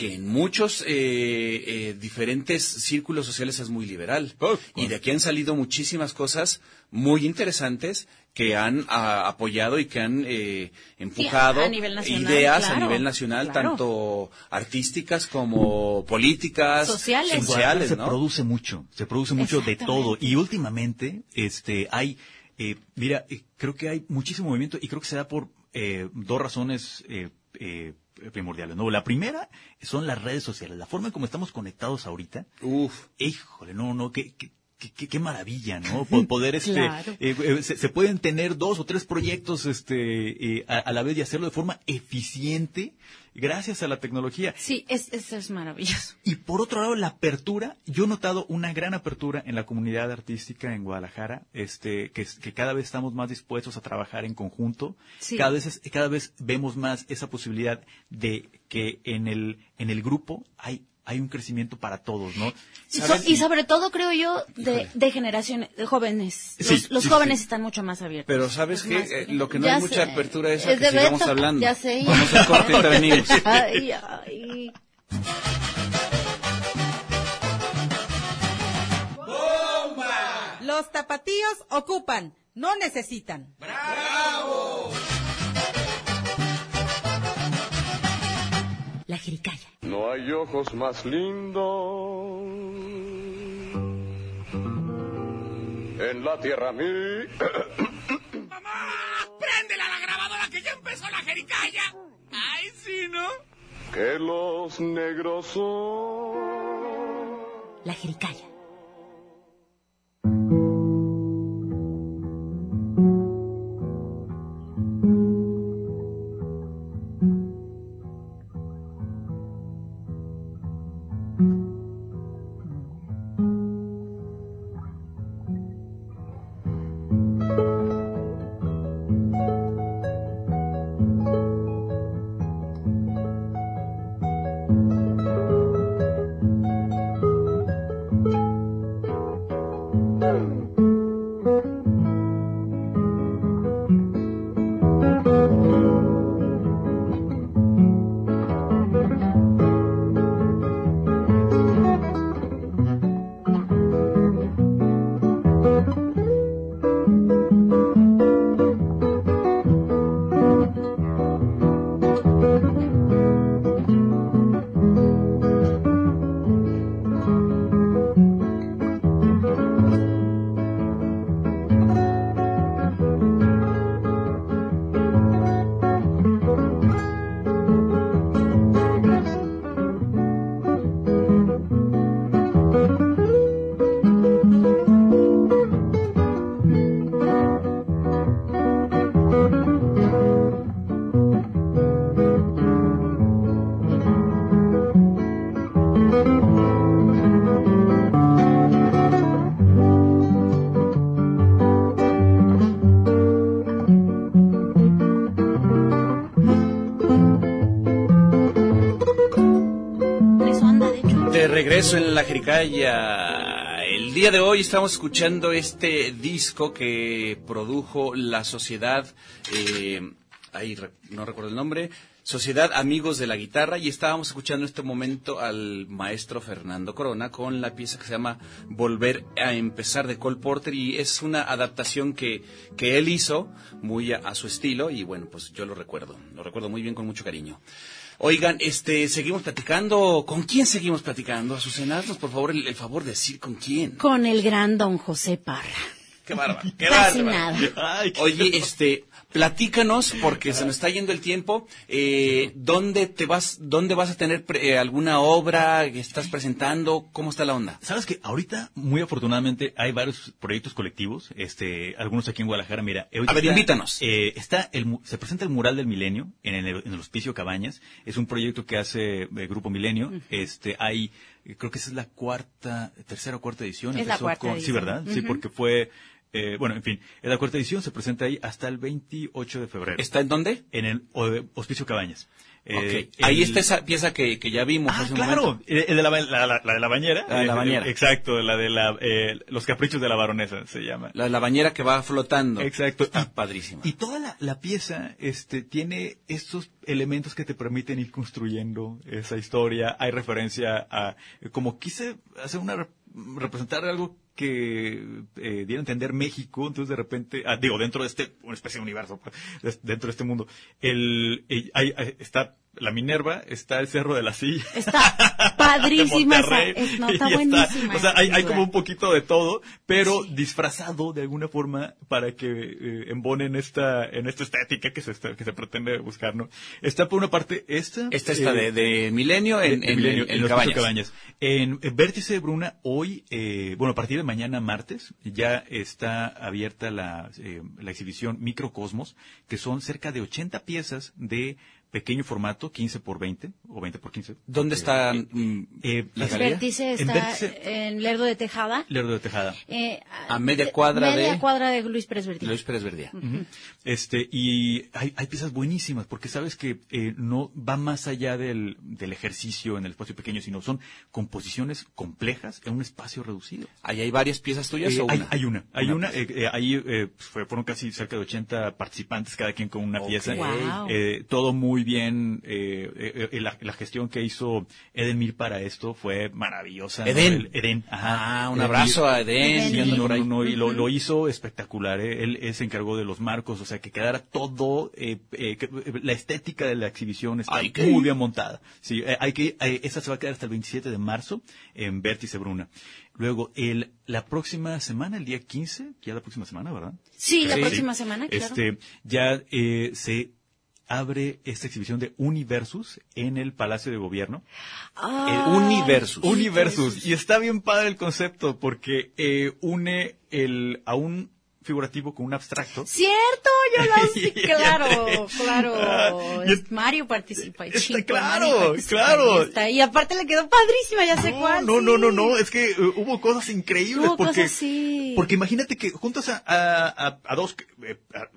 que en muchos eh, eh, diferentes círculos sociales es muy liberal. Oh, y de aquí han salido muchísimas cosas muy interesantes que han ah, apoyado y que han eh, empujado a nivel nacional, ideas a nivel nacional, claro. tanto artísticas como políticas, Sociales. Sociales, se ¿no? produce mucho, se produce mucho de todo. Y últimamente, este, hay, eh, mira, eh, creo que hay muchísimo movimiento y creo que se da por eh, dos razones eh, eh, primordiales. ¿no? La primera son las redes sociales, la forma en cómo estamos conectados ahorita. Uf. Híjole, no, no, qué, qué, qué, qué maravilla, ¿no? Po- Poder, este, Claro. eh, eh, se, se pueden tener dos o tres proyectos, este, eh, a, a la vez y hacerlo de forma eficiente gracias a la tecnología. Sí, es, eso es maravilloso. Y por otro lado, la apertura, yo he notado una gran apertura en la comunidad artística en Guadalajara, este, que, que cada vez estamos más dispuestos a trabajar en conjunto. Sí. Cada vez, es- cada vez vemos más esa posibilidad de que en el, en el grupo hay, hay un crecimiento para todos, ¿no? Y, so- ¿Sabes? y sobre todo, creo yo, de, de generaciones, de jóvenes. Sí, los los sí, jóvenes sí. están mucho más abiertos. Pero ¿sabes qué? Eh, lo que no Ya hay mucha apertura es a Es que de sigamos Beto, hablando. Ya sé. Vamos a corte y venimos. Ay, ay. Los tapatíos ocupan, no necesitan. La jericaya. No hay ojos más lindos en la tierra mí. ¡Préndela la grabadora que ya empezó la jericaya! ¡Ay, sí, ¿no? que los negros son. La jericaya. Regreso en la Jericaya. El día de hoy estamos escuchando este disco que produjo la sociedad, eh, ahí no recuerdo el nombre, Sociedad Amigos de la Guitarra y estábamos escuchando en este momento al maestro Fernando Corona con la pieza que se llama Volver a empezar de Cole Porter y es una adaptación que, que él hizo muy a su estilo y bueno, pues yo lo recuerdo, lo recuerdo muy bien con mucho cariño. Oigan, este, seguimos platicando. ¿Con quién seguimos platicando? Azucena, haznos por favor el, el favor de decir con quién. Con el gran don José Parra. Qué bárbaro, qué Casi bárbaro. Oye, este, platícanos, porque se nos está yendo el tiempo, eh, ¿dónde te vas, dónde vas a tener pre- eh, alguna obra que estás presentando? ¿Cómo está la onda? Sabes que ahorita, muy afortunadamente, hay varios proyectos colectivos, este, algunos aquí en Guadalajara, mira. eh, A ver, invítanos. eh, está el, mu- se presenta el mural del milenio en el, en el Hospicio Cabañas. Es un proyecto que hace el Grupo Milenio. Este, hay, eh, creo que esa es la cuarta, tercera o cuarta edición. Es la cuarta con- Sí. ¿verdad? Sí, porque fue, eh, bueno, en fin, la cuarta edición, se presenta ahí hasta el 28 de febrero. ¿Está en dónde? En el o- Hospicio Cabañas. Eh, Ok. Ahí el- está esa pieza que, que ya vimos Ah, hace un claro, momento. el el de la, ba- la- la- la de la bañera. La de la Eh, bañera. Exacto, la de la, eh, los caprichos de la baronesa se llama. La, la bañera que va flotando. Exacto. Está Y- padrísima. Y toda la, la pieza este, tiene estos elementos que te permiten ir construyendo esa historia. Hay referencia a, como quise hacer una, rep- representar algo que eh, diera a entender México, entonces de repente, ah, digo, dentro de este, una especie de universo, pues, dentro de este mundo, el, el- hay- está la Minerva, está el Cerro de la Silla. Está padrísima de esa. Es- no, está buenísima. o sea, hay, hay como un poquito de todo, pero Sí. disfrazado de alguna forma para que eh, embonen esta, en esta estética que se, está- que se pretende buscar, ¿no? Está por una parte esta. Esta está eh, de, de Milenio en, de- en, Milenio, en los Cabañas. Cabañas. En, en Vértice de Bruna, hoy, eh, bueno, a partir de mañana martes, ya está abierta la, eh, la exhibición Microcosmos, que son cerca de 80 piezas de pequeño formato, 15 por 20, o 20 por 15. ¿Dónde está mm, Eh, la El galería? vértice En está Vértice- en Lerdo de Tejada. Lerdo de Tejada. eh, A media cuadra media de- cuadra de Luis Pérez Verdía. Luis Pérez Verdía. Este, y hay, hay piezas buenísimas, porque sabes que eh, no va más allá del, del ejercicio en el espacio pequeño, sino son composiciones complejas en un espacio reducido. ¿Ahí hay varias piezas tuyas Eh, o hay, una? hay una, hay Una una, eh, eh, ahí eh, pues, fue- fueron casi cerca de 80 participantes, cada quien con una Ok. pieza. Wow. Eh, todo muy bien, eh, eh, eh, la, la gestión que hizo Eden Mir para esto fue maravillosa. ¿no? Eden. El- Eden, ajá. Ah, un Eden abrazo Mir. a Eden. Eden y no, no, no, lo, lo hizo espectacular. ¿eh? Él, él se encargó de los marcos, o sea, que quedara todo, eh, eh, que- la estética de la exhibición está Ay, muy bien montada. Sí, eh, hay que, eh, esa se va a quedar hasta el 27 de marzo en Vértice Bruna. Luego, el, la próxima semana, el día 15, ya la próxima semana, ¿verdad? Sí, la Sí. próxima semana, claro. Este, ya eh, se abre esta exhibición de Universus en el Palacio de Gobierno. El Universus. Universus. Y está bien padre el concepto porque eh, une el, a un figurativo con un abstracto. Cierto, yo lo sé, claro, claro. Mario participa. y Está Chico, claro, Mario participa, claro. y está- Y aparte le quedó padrísima, ya sé No, cuál. no, sí. no, no, no, es que eh, hubo cosas increíbles Hubo porque, cosas, sí. porque imagínate que juntas a, a, a- a dos eh, a,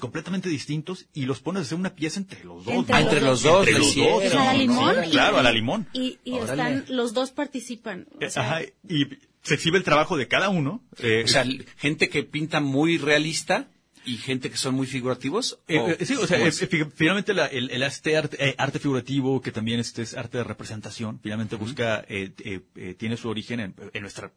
completamente distintos y los pones a hacer una pieza entre los dos. Entre. Ah, los dos, Entre lo los dos. A la limón. Sí, y- claro, a la limón. Y, y están, los dos participan. o sea, Ajá, y se exhibe el trabajo de cada uno. eh, O sea, gente que pinta muy realista y gente que son muy figurativos. Eh, ¿o eh, sí, o sea, eh, finalmente la- el, el este arte, arte figurativo, que también este es arte de representación, finalmente busca, eh, eh, eh, tiene su origen en, en nuestra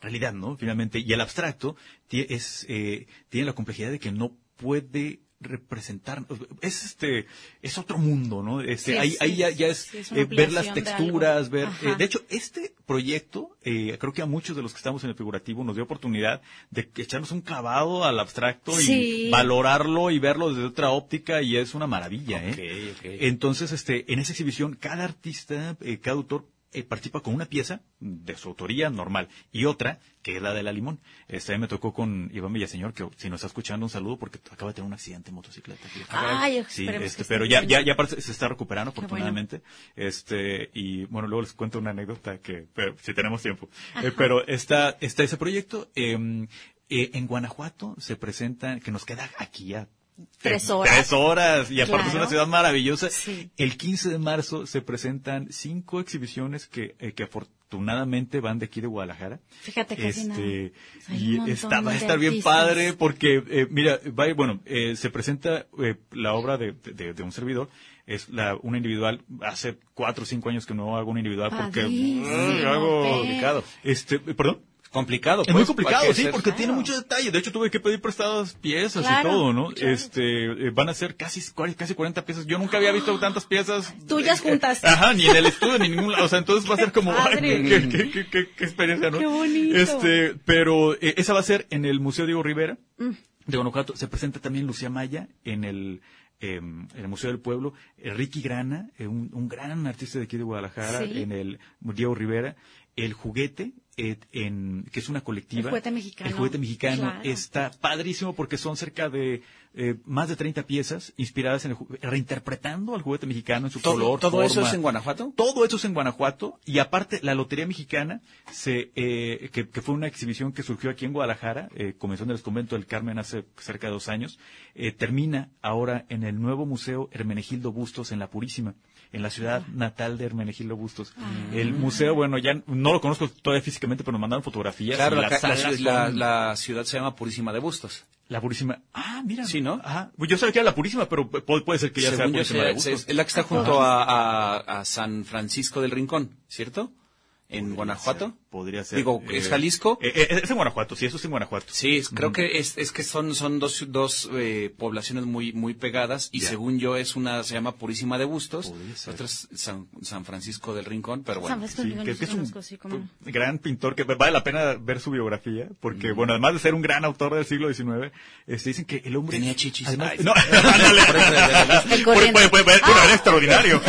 realidad, ¿no? Finalmente, y el abstracto es, eh, tiene la complejidad de que no puede representar, es este, es otro mundo, ¿no? Este, Sí, ahí, sí, ahí ya, ya es sí, es una eh, ver las de texturas, algo. ver, eh, de hecho, este proyecto, eh, creo que a muchos de los que estamos en el figurativo nos dio oportunidad de echarnos un clavado al abstracto y valorarlo y verlo desde otra óptica y es una maravilla, ¿eh? Ok, ok. Entonces, este, en esa exhibición, cada artista, cada autor eh, participa con una pieza de su autoría normal y otra que es la de la limón. Esta vez me tocó con Iván Villaseñor, que si nos está escuchando un saludo porque acaba de tener un accidente en motocicleta. Ay, Sí, este, pero ya, ya, ya se está recuperando bueno. afortunadamente. Este, y bueno, luego les cuento una anécdota que, pero, si tenemos tiempo. Eh, pero está, está ese proyecto, eh, eh, en Guanajuato se presenta, que nos queda aquí ya Tres eh, horas. Tres horas. Y aparte es una ciudad maravillosa. Sí. El 15 de marzo se presentan cinco exhibiciones que, eh, que afortunadamente van de aquí de Guadalajara. Fíjate que este, y está, va a estar bien padre porque, eh, mira, va, bueno, eh, se presenta eh, la obra de, de- de un servidor. Es la, una individual. Hace cuatro o cinco años que no hago una individual porque mm, hago Pe. complicado. Este, perdón. Complicado, Es muy pues, complicado, ¿para qué sí, ser? porque tiene mucho detalle. De hecho, tuve que pedir prestadas piezas Claro, y todo, ¿no? claro. Este, eh, van a ser casi, casi 40 piezas. Yo nunca había visto tantas piezas. Tuyas eh, juntas. Ajá, ni en el estudio, ni en ningún lado. O sea, entonces va a ser como, ay, qué, qué- qué- qué- qué experiencia, ¿no? Qué bonito. Este, pero eh, esa va a ser en el Museo Diego Rivera Mm. de Guanajuato. Se presenta también Lucía Maya en el, eh, en el Museo del Pueblo. Eh, Ricky Grana, eh, un, un gran artista de aquí de Guadalajara, Sí. en el Diego Rivera. El juguete, eh, en, que es una colectiva. El juguete mexicano. El juguete mexicano Claro. está padrísimo porque son cerca de eh, más de 30 piezas inspiradas en el, reinterpretando al juguete mexicano en su ¿Todo, color. todo eso es en Guanajuato? Todo eso es en Guanajuato y aparte la Lotería Mexicana, se, eh, que, que fue una exhibición que surgió aquí en Guadalajara, eh, comenzó en el convento del Carmen hace cerca de dos años, eh, termina ahora en el nuevo Museo Hermenegildo Bustos en La Purísima, en la ciudad natal de Hermenegildo Bustos. El museo, bueno, ya no lo conozco todavía físicamente, pero nos mandaron fotografías. Claro, y la, son- la ciudad se llama Purísima de Bustos. La Purísima. Ah, mira. Sí, ¿no? Ajá. Pues Yo sabía que era la Purísima, pero pu- puede ser que ya sea Según yo, Purísima sea- de Bustos. es, es la que está junto a, a- a San Francisco del Rincón, ¿cierto? En Guanajuato. Podría ser. Digo, ¿es eh, Jalisco? eh, eh, es en Guanajuato, sí, eso es en Guanajuato. Sí, es- creo que es, es que son, son dos, dos eh, poblaciones muy, muy pegadas y Ya. según yo es una, se llama Purísima de Bustos, otra es San, San Francisco del Rincón, pero San bueno. Francisco Sí, del que, Rincón, que es un gran pintor que vale la pena ver su biografía, porque, bueno, además de ser un gran autor del siglo XIX, este, dicen que el hombre... Tenía chichis. además- Ay, no, extraordinario.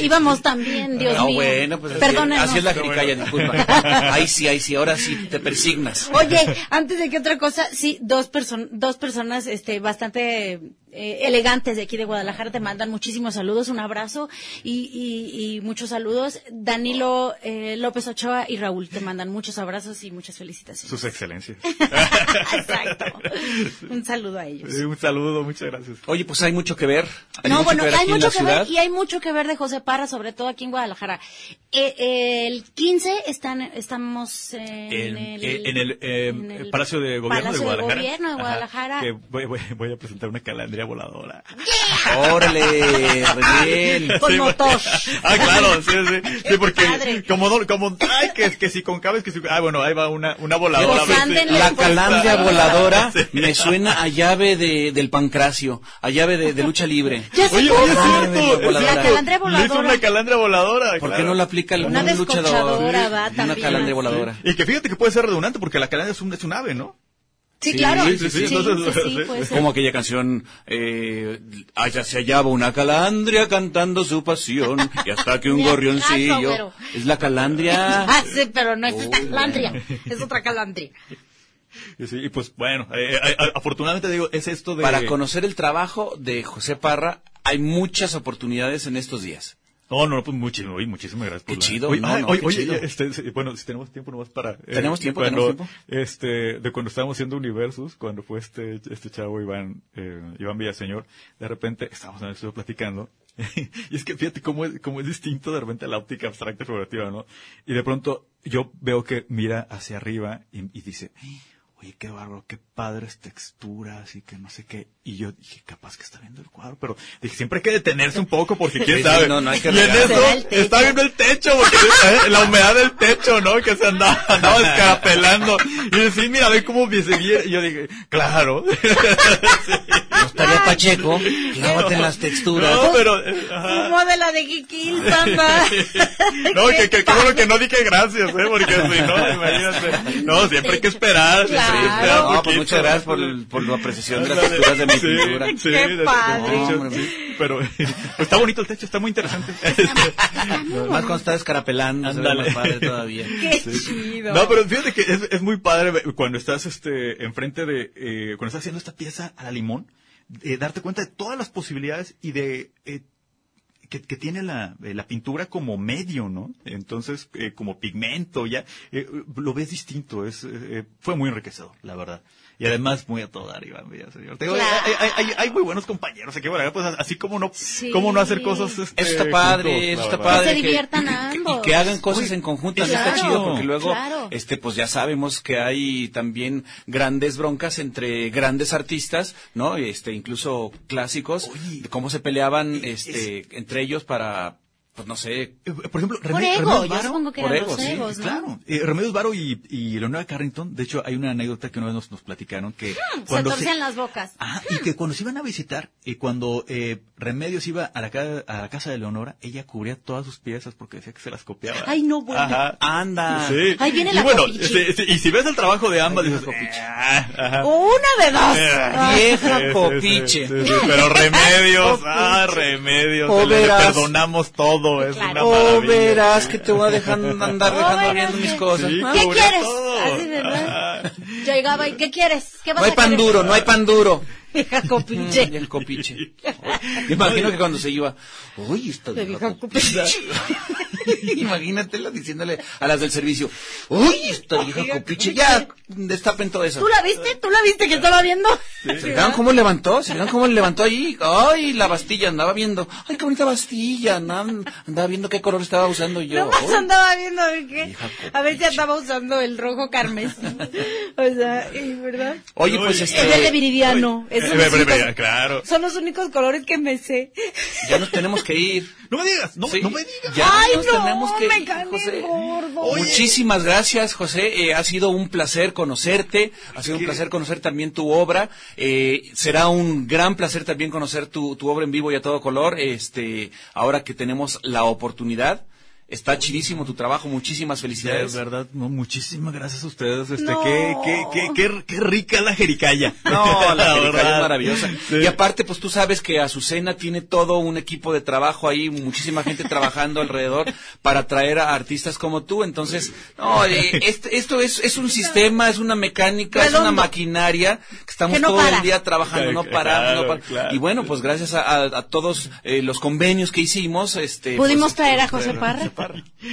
Íbamos también, Dios No, mío. bueno, pues así- Perdónenos. así es la jericaya, disculpa. Ahí sí, ahí sí, ahora sí te persignas. Oye, antes de que otra cosa, sí, dos, person dos personas este, bastante eh, elegantes de aquí de Guadalajara te mandan muchísimos saludos, un abrazo y, y, y muchos saludos. Danilo eh, López Ochoa y Raúl te mandan muchos abrazos y muchas felicitaciones. Sus excelencias. Exacto. Un saludo a ellos. Eh, un saludo, muchas gracias. Oye, pues hay mucho que ver. Hay No, mucho bueno, que ver hay aquí en mucho la que ciudad. ver y hay mucho que ver de José Parra, sobre todo aquí en Guadalajara. Eh, el 15 están, estamos en, En, el, eh, en el, eh, en el Palacio de Gobierno Palacio de Guadalajara. Gobierno de Ajá, Guadalajara. que voy, voy- voy a presentar una calandria voladora. Órale, re bien. Con Sí, motor. Ah, claro, sí, sí. Sí, porque como, como, ay, que, que si con cabes, que si, ah, bueno, ahí va una, una voladora. Pues La calandria voladora Sí. me suena a llave de, del pancracio, a llave de, de lucha libre. Ya Oye, oye, es cierto. La es calandria voladora. una calandria voladora. ¿Por qué no la aplica algún Una luchador? descochadora, va, Una calandria voladora. Y que fíjate que puede ser redundante porque la calandria es un, es un ave, ¿no? Sí, Sí, claro. como aquella canción, eh, allá se hallaba una calandria cantando su pasión, y hasta que un gorrioncillo, pero- es la calandria. Ah, sí, pero no es esta Oh, calandria, es otra calandria. Y, sí, y pues bueno, eh, eh, afortunadamente digo, es esto de... Para conocer el trabajo de José Parra, hay muchas oportunidades en estos días. No, no, pues muchísimo, oye, muchísimas gracias. por Qué la- chido, Oye, no, no, oye, qué oye, chido. este, bueno, si tenemos tiempo nomás para... eh, Tenemos tiempo, cuando, tenemos tiempo. Este, de cuando estábamos haciendo Universus, cuando fue este, este chavo Iván, eh, Iván Villaseñor, de repente estábamos en el estudio platicando, y es que fíjate cómo es, cómo es distinto de repente la óptica abstracta y figurativa, ¿no? Y de pronto yo veo que mira hacia arriba y, y dice, oye, qué bárbaro, qué padres texturas y que no sé qué. Y yo dije, capaz que está viendo el cuadro, pero dije, siempre hay que detenerse un poco porque quién Sí, sí, sabe. no, no hay que y en eso está viendo el techo, porque eh, la humedad del techo, ¿no? Que se andaba, andaba escarapelando. Y yo, sí, mira, ve cómo se viera. Y yo dije, claro. No estaría Pacheco, clávate en las texturas. No, pero, eh, ajá. Como de la de Kikil, papá. No, que, que, bueno que no dije gracias, ¿eh? Porque si no, imagínate. No, siempre hay que esperar. siempre hay que Claro. esperar No, pues muchas gracias por, el- por la apreciación de las texturas de mi Sí, pintura. sí, Qué padre. Hombre. sí, pero pues, está bonito el techo, está muy interesante. Más cuando está descarapelando, se ve más padre todavía. Qué chido. No, pero fíjate que es, es muy padre cuando estás este enfrente de eh, cuando estás haciendo esta pieza a la limón, eh, darte cuenta de todas las posibilidades y de eh, que, que tiene la, eh, la pintura como medio, ¿no? Entonces, eh, como pigmento, ya, eh, lo ves distinto, es, fue muy enriquecedor, la verdad. Y además muy a todo dar, Iván Villaseñor. Te digo, Claro. hay, hay- hay- hay muy buenos compañeros aquí, bueno, pues así como no, Sí. cómo no hacer cosas. Este, Eso está padre, juntos, eso está padre. Que se diviertan ambos. Y que hagan cosas en conjunto, así está Claro, chido, porque luego, claro. este, pues ya sabemos que hay también grandes broncas entre grandes artistas, ¿no? Este, incluso clásicos, de cómo se peleaban, este, entre ellos para, pues no sé, Eh, Por ejemplo, Por Reme- ego, Remedios yo Varo- supongo que por eran ego, los sí, egos, ¿no? Claro, eh, Remedios Varo y, y Leonora Carrington, de hecho hay una anécdota que una vez nos, nos platicaron que Se cuando torcían las bocas. Ajá, y que cuando se iban a visitar, y cuando eh, Remedios iba a la, ca- a la casa de Leonora, ella cubría todas sus piezas porque decía que se las copiaba. Ay, no, bueno. Ajá. anda. Sí. Ahí viene y la bueno, este, este, y si ves el trabajo de ambas, dices. "Ah, ajá". Una de dos. Vieja Sí, sí, copiche. sí, pero remedios, ah, remedios, se le perdonamos todo, es una Oh, verás que te voy a dejar andar Oh, dejando verás viendo mis cosas. Sí. ¿Qué quieres? Así, ¿verdad? Ajá. Llegaba y, ¿qué quieres? ¿Qué vas No hay a pan querer? duro, no hay pan duro. Vieja Mm, copiche. el copiche. Imagino que cuando se iba, uy, esta vieja vieja copiche. Imagínatela diciéndole a las del servicio, uy, esta vieja copiche, ya, destapen todo eso. ¿Tú la viste? ¿Tú la viste que estaba viendo? ¿Se fijaron cómo levantó? ¿Se fijaron cómo le levantó ahí? Ay, la bastilla, andaba viendo. Ay, qué bonita bastilla. Andaba, andaba viendo qué color estaba usando yo. Nomás Uy. andaba viendo de qué. Vieja. A ver si andaba usando el rojo carmesí. O sea, ¿y ¿verdad? Oye, pues Oye. Es el de este, viridiano. Eh, Esos eh, son, eh, los únicos, eh, claro. son los únicos colores que me sé. ya nos tenemos que ir. No me digas, no, Sí, no me digas. Ya Ay, nos no, tenemos que me ir, gané José. gordo. Oye. Muchísimas gracias, José. Eh, ha sido un placer conocerte. Ha sido un placer conocer también tu obra. Eh, será un gran placer también conocer tu, tu obra en vivo y a todo color. Este, ahora que tenemos la oportunidad. Está chidísimo tu trabajo. Muchísimas De felicidades. verdad, no, muchísimas gracias a ustedes. Este, No. qué, qué, qué, qué, qué rica la jericaya. No, la jericaya verdad. es maravillosa. Sí. Y aparte, pues tú sabes que Azucena tiene todo un equipo de trabajo ahí, muchísima gente trabajando alrededor para traer a artistas como tú. Entonces, no, eh, este- esto es, es un sistema, es una mecánica, es una maquinaria que estamos Que no todo para. el día trabajando, no Claro, no claro, par- claro. Y bueno, pues gracias a, a- a todos eh, los convenios que hicimos, este, ¿Pudimos pues, traer a este, José Parra?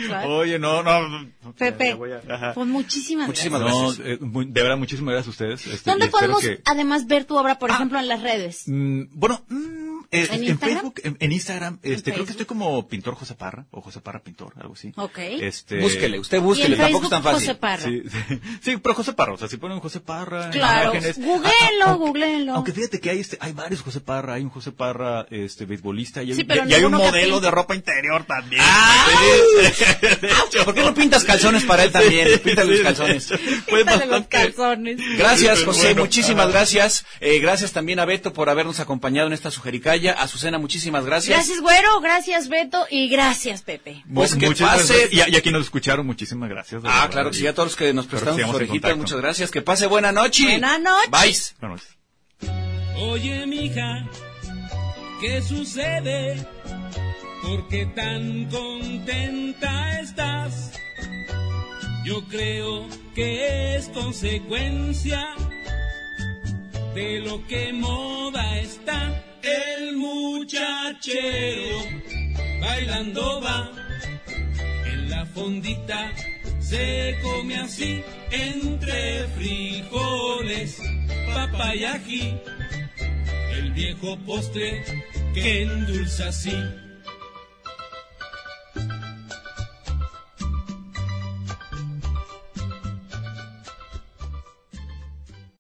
Claro. Oye, no, no. Pepe, a- pues muchísimas, Muchísimas gracias. No, eh, muy- de verdad, muchísimas gracias a ustedes. Este, ¿Dónde podemos que- además ver tu obra, por ejemplo, en las redes? Mm, bueno, mm, eh, ¿En en, Instagram? Facebook, en, en Instagram, este, creo Facebook? que estoy como pintor José Parra, o José Parra pintor, algo así. Ok. Este, Búsquele, usted búsquele, tampoco Facebook, es tan fácil. José Parra. Sí, sí, sí, pero José Parra, o sea, si ponen José Parra, Claro, imágenes. googleenlo, Ah, aunque- googleenlo. Aunque fíjate que hay este, hay varios José Parra, hay un José Parra, este, beisbolista, y hay, Sí, pero y hay un modelo de ropa interior también. ¡Ah! ¿Por qué no pintas calzones para él también? Píntale los calzones. Pues Quítale los calzones. Gracias, Sí, José, bueno, muchísimas ajá. gracias. Eh, gracias también a Beto por habernos acompañado en esta sujericaya. Azucena, muchísimas gracias. Gracias, Güero, gracias, Beto, y gracias, Pepe. Pues que Muchísimas pase. gracias. Y, a- y a quienes nos escucharon, muchísimas gracias. Ah, verdad. claro que sí, a todos los que nos prestaron sus orejitas, muchas gracias. Que pase buena noche. Buena noche. Bye. Buenas noches. Oye, mija, ¿qué sucede? ¿Por qué tan contenta estás? Yo creo que es consecuencia de lo que moda está. El muchachero bailando va en la fondita. Se come así entre frijoles, papaya ají el viejo postre que endulza así